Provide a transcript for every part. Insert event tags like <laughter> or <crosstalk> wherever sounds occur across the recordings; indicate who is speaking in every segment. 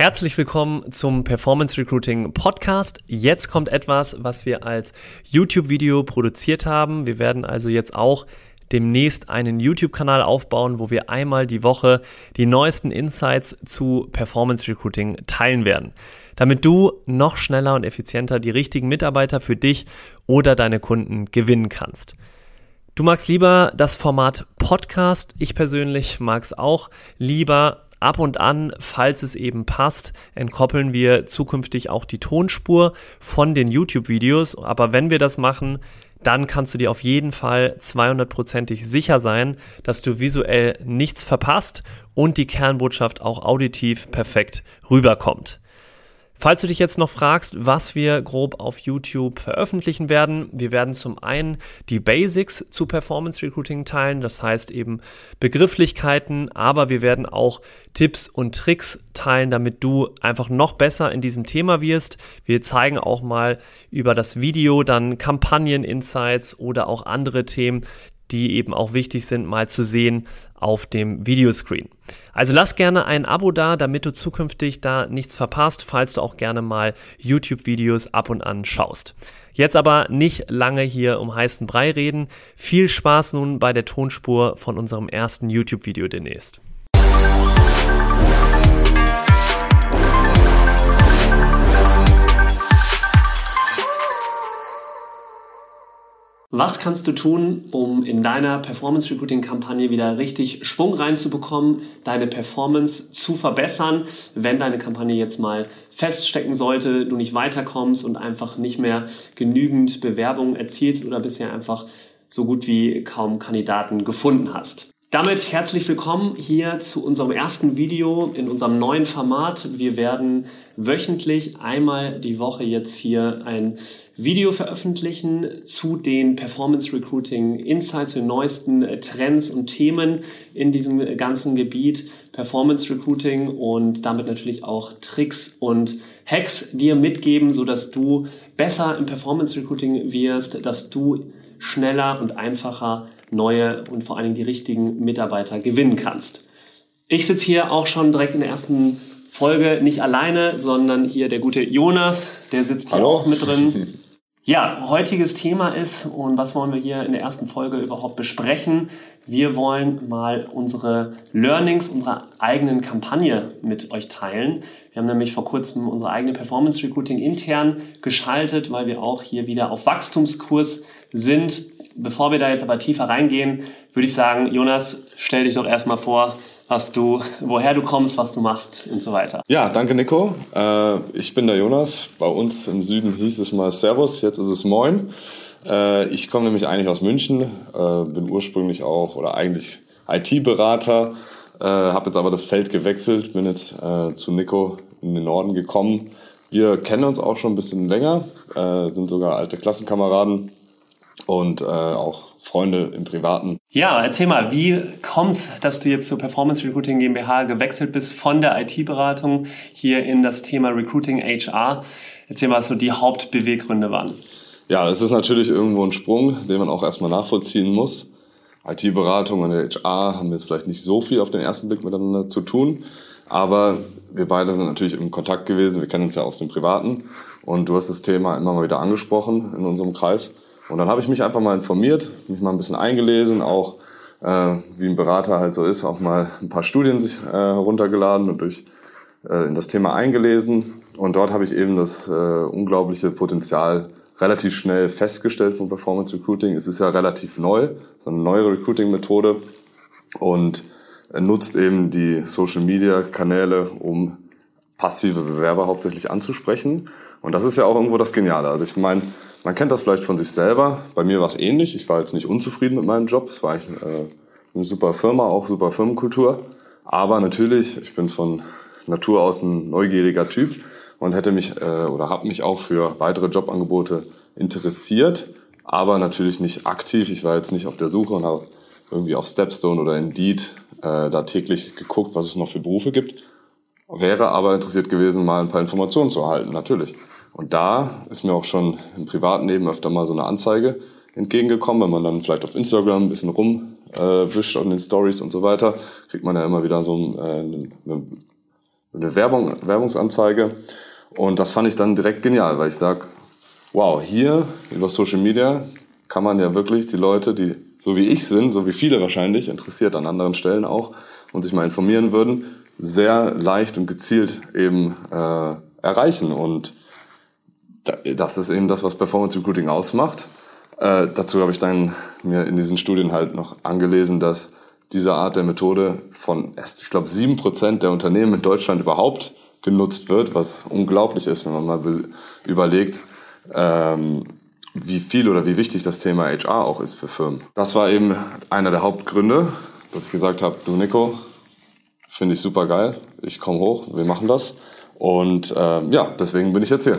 Speaker 1: Herzlich willkommen zum Performance Recruiting Podcast. Jetzt kommt etwas, was wir als YouTube-Video produziert haben. Wir werden also jetzt auch demnächst einen YouTube-Kanal aufbauen, wo wir einmal die Woche die neuesten Insights zu Performance Recruiting teilen werden, damit du noch schneller und effizienter die richtigen Mitarbeiter für dich oder deine Kunden gewinnen kannst. Du magst lieber das Format Podcast. Ich persönlich mag es auch lieber Ab und an, falls es eben passt, entkoppeln wir zukünftig auch die Tonspur von den YouTube-Videos. Aber wenn wir das machen, dann kannst du dir auf jeden Fall 200%ig sicher sein, dass du visuell nichts verpasst und die Kernbotschaft auch auditiv perfekt rüberkommt. Falls du dich jetzt noch fragst, was wir grob auf YouTube veröffentlichen werden, wir werden zum einen die Basics zu Performance Recruiting teilen, das heißt eben Begrifflichkeiten, aber wir werden auch Tipps und Tricks teilen, damit du einfach noch besser in diesem Thema wirst. Wir zeigen auch mal über das Video dann Kampagnen-Insights oder auch andere Themen, die eben auch wichtig sind, mal zu sehen auf dem Videoscreen. Also lass gerne ein Abo da, damit du zukünftig da nichts verpasst, falls du auch gerne mal YouTube-Videos ab und an schaust. Jetzt aber nicht lange hier um heißen Brei reden. Viel Spaß nun bei der Tonspur von unserem ersten YouTube-Video demnächst. Was kannst du tun, um in deiner Performance Recruiting Kampagne wieder richtig Schwung reinzubekommen, deine Performance zu verbessern, wenn deine Kampagne jetzt mal feststecken sollte, du nicht weiterkommst und einfach nicht mehr genügend Bewerbungen erzielst oder bisher einfach so gut wie kaum Kandidaten gefunden hast? Damit herzlich willkommen hier zu unserem ersten Video in unserem neuen Format. Wir werden wöchentlich einmal die Woche jetzt hier ein Video veröffentlichen zu den Performance Recruiting Insights, den neuesten Trends und Themen in diesem ganzen Gebiet Performance Recruiting und damit natürlich auch Tricks und Hacks dir mitgeben, so dass du besser im Performance Recruiting wirst, dass du schneller und einfacher neue und vor allen Dingen die richtigen Mitarbeiter gewinnen kannst. Ich sitze hier auch schon direkt in der ersten Folge nicht alleine, sondern hier der gute Jonas, der sitzt hier Hallo. auch mit drin. <laughs> Ja, heutiges Thema ist, und was wollen wir hier in der ersten Folge überhaupt besprechen? Wir wollen mal unsere Learnings unserer eigenen Kampagne mit euch teilen. Wir haben nämlich vor kurzem unsere eigene Performance Recruiting intern geschaltet, weil wir auch hier wieder auf Wachstumskurs sind bevor wir da jetzt aber tiefer reingehen, würde ich sagen, Jonas, stell dich doch erstmal vor, was du, woher du kommst, was du machst und so weiter.
Speaker 2: Ja, danke Nico. Äh, ich bin der Jonas. Bei uns im Süden hieß es mal Servus, jetzt ist es Moin. Äh, ich komme nämlich eigentlich aus München, äh, bin ursprünglich auch oder eigentlich IT-Berater, habe jetzt aber das Feld gewechselt, bin jetzt zu Nico in den Norden gekommen. Wir kennen uns auch schon ein bisschen länger, sind sogar alte Klassenkameraden und äh, auch Freunde im Privaten.
Speaker 1: Ja, erzähl mal, wie kommt's, dass du jetzt zur Performance Recruiting GmbH gewechselt bist von der IT-Beratung hier in das Thema Recruiting HR? Erzähl mal, was so die Hauptbeweggründe waren.
Speaker 2: Ja, es ist natürlich irgendwo ein Sprung, den man auch erstmal nachvollziehen muss. IT-Beratung und HR haben jetzt vielleicht nicht so viel auf den ersten Blick miteinander zu tun, aber wir beide sind natürlich im Kontakt gewesen. Wir kennen uns ja aus dem Privaten und du hast das Thema immer mal wieder angesprochen in unserem Kreis. Und dann habe ich mich einfach mal informiert, mich mal ein bisschen eingelesen, auch äh, wie ein Berater halt so ist, auch mal ein paar Studien sich äh, heruntergeladen und durch äh, in das Thema eingelesen. Und dort habe ich eben das äh, unglaubliche Potenzial relativ schnell festgestellt von Performance Recruiting. Es ist ja relativ neu, ist eine neue Recruiting-Methode und nutzt eben die Social-Media-Kanäle, um passive Bewerber hauptsächlich anzusprechen. Und das ist ja auch irgendwo das Geniale. Also ich meine, man kennt das vielleicht von sich selber. Bei mir war es ähnlich. Ich war jetzt nicht unzufrieden mit meinem Job. Es war eigentlich äh, eine super Firma, auch super Firmenkultur. Aber natürlich, ich bin von Natur aus ein neugieriger Typ und hätte mich äh, oder habe mich auch für weitere Jobangebote interessiert. aber natürlich nicht aktiv. Ich war jetzt nicht auf der Suche und habe irgendwie auf Stepstone oder Indeed äh, da täglich geguckt, was es noch für Berufe gibt. Wäre aber interessiert gewesen, mal ein paar Informationen zu erhalten, natürlich. Und da ist mir auch schon im privaten Leben öfter mal so eine Anzeige entgegengekommen, wenn man dann vielleicht auf Instagram ein bisschen rumwischt äh, an den Stories und so weiter, kriegt man ja immer wieder so ein, äh, eine, eine Werbung, Werbungsanzeige. Und das fand ich dann direkt genial, weil ich sage, wow, hier über Social Media kann man ja wirklich die Leute, die so wie ich sind, so wie viele wahrscheinlich, interessiert an anderen Stellen auch und sich mal informieren würden, sehr leicht und gezielt eben äh, erreichen. Und das ist eben das, was Performance Recruiting ausmacht. Äh, dazu habe ich dann mir in diesen Studien halt noch angelesen, dass diese Art der Methode von erst, ich glaube, sieben Prozent der Unternehmen in Deutschland überhaupt genutzt wird, was unglaublich ist, wenn man mal überlegt, ähm, wie viel oder wie wichtig das Thema HR auch ist für Firmen. Das war eben einer der Hauptgründe, dass ich gesagt habe, du Nico, finde ich super geil, ich komme hoch, wir machen das. Und äh, ja, deswegen bin ich jetzt hier.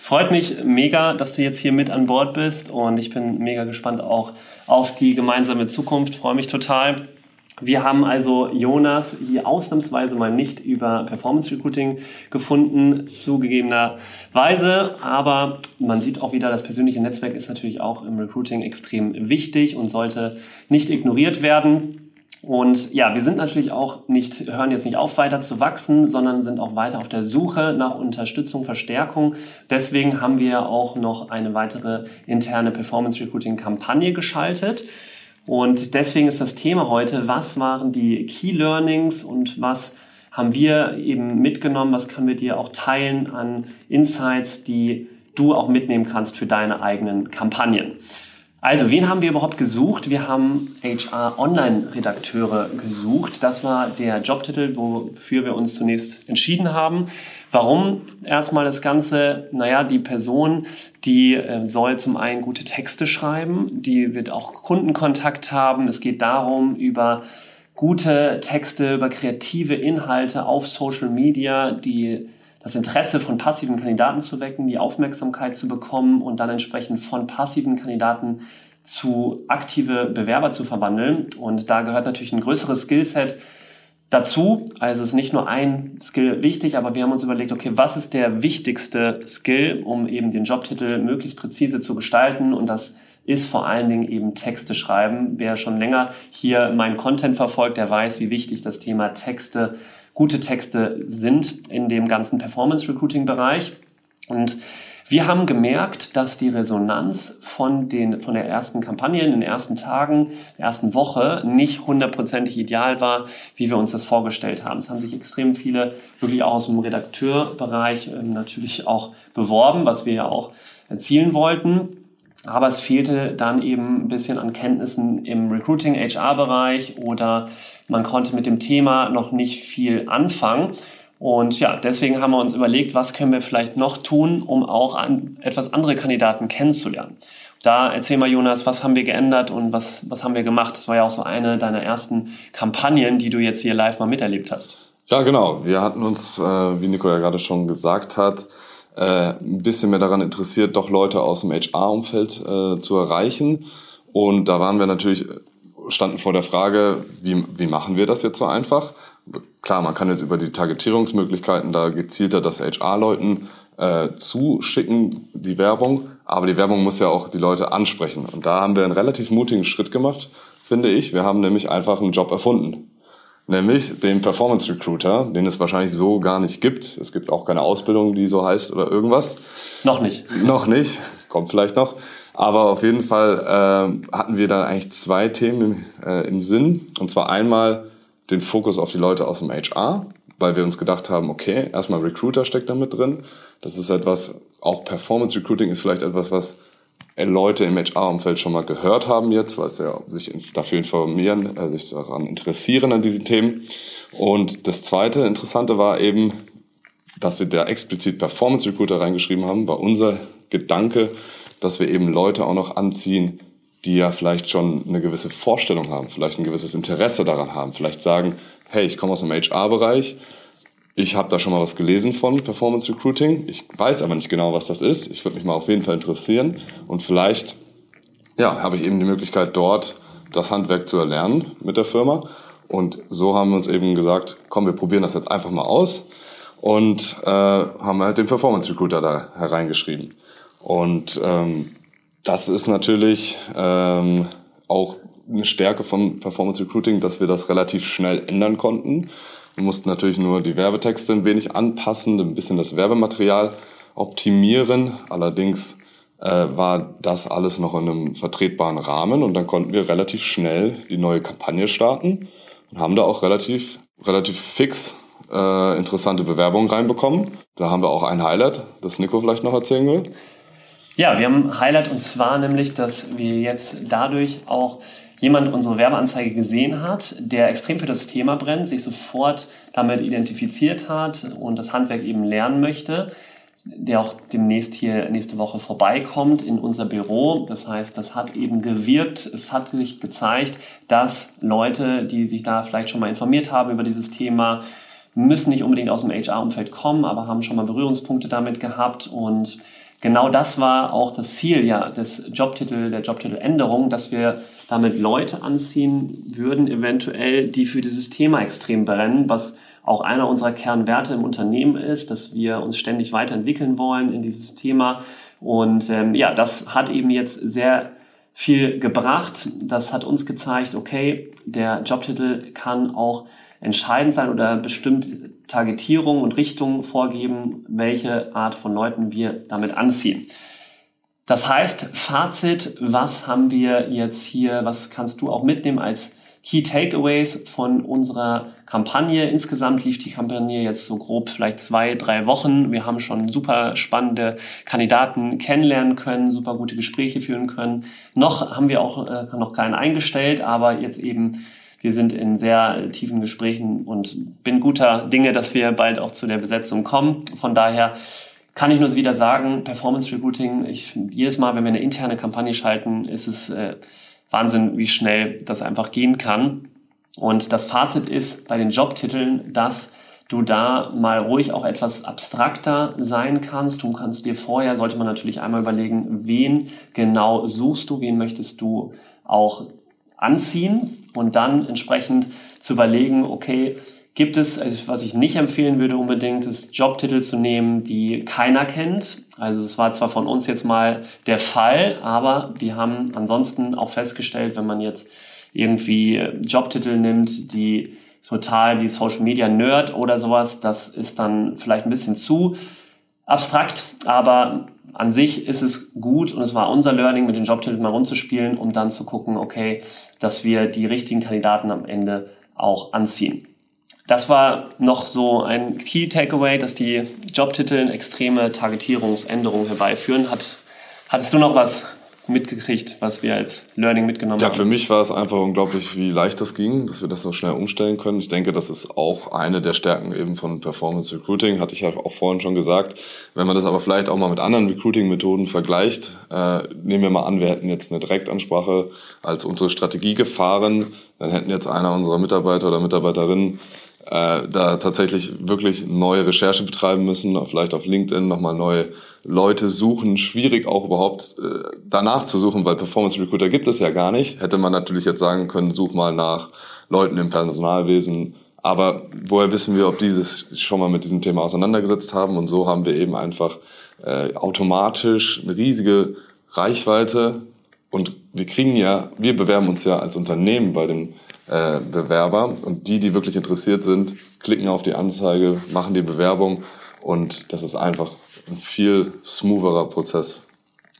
Speaker 1: Freut mich mega, dass du jetzt hier mit an Bord bist und ich bin mega gespannt auch auf die gemeinsame Zukunft. Freue mich total. Wir haben also Jonas hier ausnahmsweise mal nicht über Performance Recruiting gefunden, zugegebenerweise. Aber man sieht auch wieder, das persönliche Netzwerk ist natürlich auch im Recruiting extrem wichtig und sollte nicht ignoriert werden. Und ja, wir sind natürlich auch nicht, hören jetzt nicht auf, weiter zu wachsen, sondern sind auch weiter auf der Suche nach Unterstützung, Verstärkung. Deswegen haben wir auch noch eine weitere interne Performance Recruiting Kampagne geschaltet. Und deswegen ist das Thema heute, was waren die Key Learnings und was haben wir eben mitgenommen, was können wir dir auch teilen an Insights, die du auch mitnehmen kannst für deine eigenen Kampagnen. Also, wen haben wir überhaupt gesucht? Wir haben HR Online-Redakteure gesucht. Das war der Jobtitel, wofür wir uns zunächst entschieden haben. Warum erstmal das Ganze? Naja, die Person, die äh, soll zum einen gute Texte schreiben, die wird auch Kundenkontakt haben. Es geht darum, über gute Texte, über kreative Inhalte auf Social Media, die das Interesse von passiven Kandidaten zu wecken, die Aufmerksamkeit zu bekommen und dann entsprechend von passiven Kandidaten zu aktive Bewerber zu verwandeln. Und da gehört natürlich ein größeres Skillset dazu. Also ist nicht nur ein Skill wichtig, aber wir haben uns überlegt, okay, was ist der wichtigste Skill, um eben den Jobtitel möglichst präzise zu gestalten und das ist vor allen Dingen eben Texte schreiben. Wer schon länger hier meinen Content verfolgt, der weiß, wie wichtig das Thema Texte gute Texte sind in dem ganzen Performance Recruiting Bereich. Und wir haben gemerkt, dass die Resonanz von, den, von der ersten Kampagne in den ersten Tagen, der ersten Woche nicht hundertprozentig ideal war, wie wir uns das vorgestellt haben. Es haben sich extrem viele wirklich auch aus dem Redakteurbereich äh, natürlich auch beworben, was wir ja auch erzielen wollten. Aber es fehlte dann eben ein bisschen an Kenntnissen im Recruiting, HR-Bereich oder man konnte mit dem Thema noch nicht viel anfangen. Und ja, deswegen haben wir uns überlegt, was können wir vielleicht noch tun, um auch an etwas andere Kandidaten kennenzulernen. Da erzähl mal, Jonas, was haben wir geändert und was, was haben wir gemacht? Das war ja auch so eine deiner ersten Kampagnen, die du jetzt hier live mal miterlebt hast.
Speaker 2: Ja, genau. Wir hatten uns, äh, wie Nico ja gerade schon gesagt hat, äh, ein bisschen mehr daran interessiert, doch Leute aus dem HR-Umfeld äh, zu erreichen. Und da waren wir natürlich, standen vor der Frage, wie, wie machen wir das jetzt so einfach? Klar, man kann jetzt über die Targetierungsmöglichkeiten da gezielter das HR-Leuten äh, zuschicken, die Werbung. Aber die Werbung muss ja auch die Leute ansprechen. Und da haben wir einen relativ mutigen Schritt gemacht, finde ich. Wir haben nämlich einfach einen Job erfunden nämlich den Performance Recruiter, den es wahrscheinlich so gar nicht gibt. Es gibt auch keine Ausbildung, die so heißt oder irgendwas.
Speaker 1: Noch nicht.
Speaker 2: Noch nicht, kommt vielleicht noch. Aber auf jeden Fall äh, hatten wir da eigentlich zwei Themen im, äh, im Sinn. Und zwar einmal den Fokus auf die Leute aus dem HR, weil wir uns gedacht haben, okay, erstmal Recruiter steckt da mit drin. Das ist etwas, auch Performance Recruiting ist vielleicht etwas, was Leute im HR-Umfeld schon mal gehört haben jetzt, weil sie ja sich dafür informieren, äh, sich daran interessieren an diesen Themen. Und das zweite Interessante war eben, dass wir da explizit Performance Recruiter reingeschrieben haben, war unser Gedanke, dass wir eben Leute auch noch anziehen, die ja vielleicht schon eine gewisse Vorstellung haben, vielleicht ein gewisses Interesse daran haben, vielleicht sagen, hey, ich komme aus dem HR-Bereich, ich habe da schon mal was gelesen von Performance Recruiting. Ich weiß aber nicht genau, was das ist. Ich würde mich mal auf jeden Fall interessieren. Und vielleicht ja, habe ich eben die Möglichkeit dort das Handwerk zu erlernen mit der Firma. Und so haben wir uns eben gesagt, komm, wir probieren das jetzt einfach mal aus und äh, haben halt den Performance Recruiter da hereingeschrieben. Und ähm, das ist natürlich ähm, auch eine Stärke von Performance Recruiting, dass wir das relativ schnell ändern konnten. Wir mussten natürlich nur die Werbetexte ein wenig anpassen, ein bisschen das Werbematerial optimieren. Allerdings äh, war das alles noch in einem vertretbaren Rahmen und dann konnten wir relativ schnell die neue Kampagne starten und haben da auch relativ, relativ fix äh, interessante Bewerbungen reinbekommen. Da haben wir auch ein Highlight, das Nico vielleicht noch erzählen will.
Speaker 1: Ja, wir haben ein Highlight und zwar nämlich, dass wir jetzt dadurch auch jemand unsere Werbeanzeige gesehen hat, der extrem für das Thema brennt, sich sofort damit identifiziert hat und das Handwerk eben lernen möchte, der auch demnächst hier nächste Woche vorbeikommt in unser Büro. Das heißt, das hat eben gewirkt, es hat sich gezeigt, dass Leute, die sich da vielleicht schon mal informiert haben über dieses Thema, müssen nicht unbedingt aus dem HR-Umfeld kommen, aber haben schon mal Berührungspunkte damit gehabt und genau das war auch das Ziel ja des Jobtitel, der Jobtiteländerung, dass wir damit Leute anziehen würden, eventuell, die für dieses Thema extrem brennen, was auch einer unserer Kernwerte im Unternehmen ist, dass wir uns ständig weiterentwickeln wollen in dieses Thema. Und ähm, ja, das hat eben jetzt sehr viel gebracht. Das hat uns gezeigt, okay, der Jobtitel kann auch entscheidend sein oder bestimmt Targetierung und Richtung vorgeben, welche Art von Leuten wir damit anziehen. Das heißt, Fazit, was haben wir jetzt hier, was kannst du auch mitnehmen als Key Takeaways von unserer Kampagne. Insgesamt lief die Kampagne jetzt so grob vielleicht zwei, drei Wochen. Wir haben schon super spannende Kandidaten kennenlernen können, super gute Gespräche führen können. Noch haben wir auch äh, noch keinen eingestellt, aber jetzt eben wir sind in sehr tiefen Gesprächen und bin guter Dinge, dass wir bald auch zu der Besetzung kommen. Von daher kann ich nur wieder sagen, Performance Recruiting, ich, jedes Mal, wenn wir eine interne Kampagne schalten, ist es äh, Wahnsinn, wie schnell das einfach gehen kann. Und das Fazit ist bei den Jobtiteln, dass du da mal ruhig auch etwas abstrakter sein kannst. Du kannst dir vorher, sollte man natürlich einmal überlegen, wen genau suchst du, wen möchtest du auch anziehen und dann entsprechend zu überlegen, okay, gibt es, also was ich nicht empfehlen würde unbedingt, ist Jobtitel zu nehmen, die keiner kennt. Also es war zwar von uns jetzt mal der Fall, aber wir haben ansonsten auch festgestellt, wenn man jetzt irgendwie Jobtitel nimmt, die total wie Social Media Nerd oder sowas, das ist dann vielleicht ein bisschen zu abstrakt, aber an sich ist es gut und es war unser Learning, mit den Jobtiteln mal rumzuspielen, um dann zu gucken, okay, dass wir die richtigen Kandidaten am Ende auch anziehen. Das war noch so ein Key Takeaway, dass die Jobtitel extreme Targetierungsänderungen herbeiführen. Hat, hattest du noch was mitgekriegt, was wir als Learning mitgenommen
Speaker 2: ja,
Speaker 1: haben?
Speaker 2: Ja, für mich war es einfach unglaublich, wie leicht das ging, dass wir das so schnell umstellen können. Ich denke, das ist auch eine der Stärken eben von Performance Recruiting, hatte ich ja auch vorhin schon gesagt. Wenn man das aber vielleicht auch mal mit anderen Recruiting-Methoden vergleicht, äh, nehmen wir mal an, wir hätten jetzt eine Direktansprache als unsere Strategie gefahren, dann hätten jetzt einer unserer Mitarbeiter oder Mitarbeiterinnen äh, da tatsächlich wirklich neue Recherche betreiben müssen, vielleicht auf LinkedIn nochmal neue Leute suchen. Schwierig auch überhaupt äh, danach zu suchen, weil Performance Recruiter gibt es ja gar nicht. Hätte man natürlich jetzt sagen können, such mal nach Leuten im Personalwesen. Aber woher wissen wir, ob die sich schon mal mit diesem Thema auseinandergesetzt haben? Und so haben wir eben einfach äh, automatisch eine riesige Reichweite und wir kriegen ja, wir bewerben uns ja als Unternehmen bei dem äh, Bewerber und die, die wirklich interessiert sind, klicken auf die Anzeige, machen die Bewerbung und das ist einfach ein viel smootherer Prozess.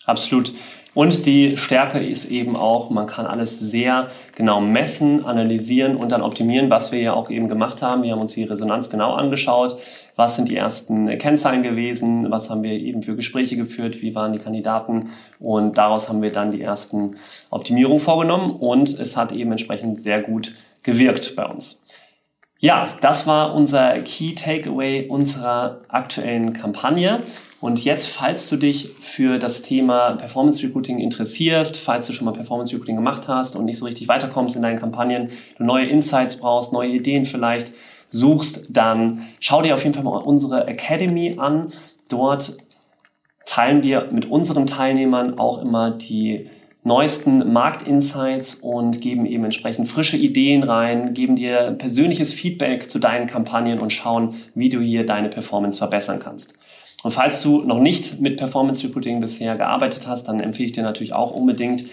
Speaker 1: Absolut. Und die Stärke ist eben auch, man kann alles sehr genau messen, analysieren und dann optimieren, was wir ja auch eben gemacht haben. Wir haben uns die Resonanz genau angeschaut. Was sind die ersten Kennzahlen gewesen? Was haben wir eben für Gespräche geführt? Wie waren die Kandidaten? Und daraus haben wir dann die ersten Optimierungen vorgenommen und es hat eben entsprechend sehr gut gewirkt bei uns. Ja, das war unser Key Takeaway unserer aktuellen Kampagne. Und jetzt, falls du dich für das Thema Performance Recruiting interessierst, falls du schon mal Performance Recruiting gemacht hast und nicht so richtig weiterkommst in deinen Kampagnen, du neue Insights brauchst, neue Ideen vielleicht suchst, dann schau dir auf jeden Fall mal unsere Academy an. Dort teilen wir mit unseren Teilnehmern auch immer die neuesten Marktinsights und geben eben entsprechend frische Ideen rein, geben dir persönliches Feedback zu deinen Kampagnen und schauen, wie du hier deine Performance verbessern kannst. Und falls du noch nicht mit Performance Recruiting bisher gearbeitet hast, dann empfehle ich dir natürlich auch unbedingt,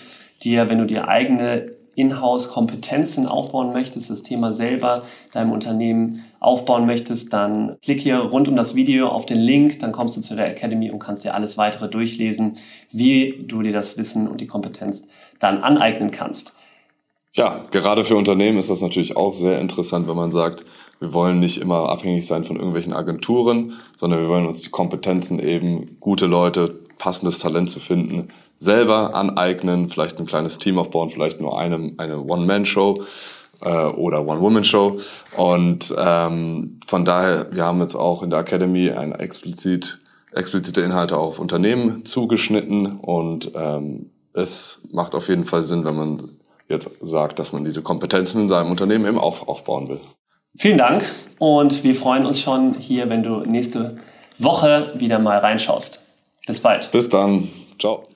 Speaker 1: dir, wenn du dir eigene Inhouse-Kompetenzen aufbauen möchtest, das Thema selber deinem Unternehmen aufbauen möchtest, dann klick hier rund um das Video auf den Link, dann kommst du zu der Academy und kannst dir alles weitere durchlesen, wie du dir das Wissen und die Kompetenz dann aneignen kannst.
Speaker 2: Ja, gerade für Unternehmen ist das natürlich auch sehr interessant, wenn man sagt, wir wollen nicht immer abhängig sein von irgendwelchen Agenturen, sondern wir wollen uns die Kompetenzen eben, gute Leute, passendes Talent zu finden, selber aneignen, vielleicht ein kleines Team aufbauen, vielleicht nur eine, eine One-Man-Show äh, oder One-Woman-Show. Und ähm, von daher, wir haben jetzt auch in der Academy ein explizit, explizite Inhalte auf Unternehmen zugeschnitten und ähm, es macht auf jeden Fall Sinn, wenn man jetzt sagt, dass man diese Kompetenzen in seinem Unternehmen eben auch aufbauen will.
Speaker 1: Vielen Dank und wir freuen uns schon hier, wenn du nächste Woche wieder mal reinschaust. Bis bald.
Speaker 2: Bis dann. Ciao.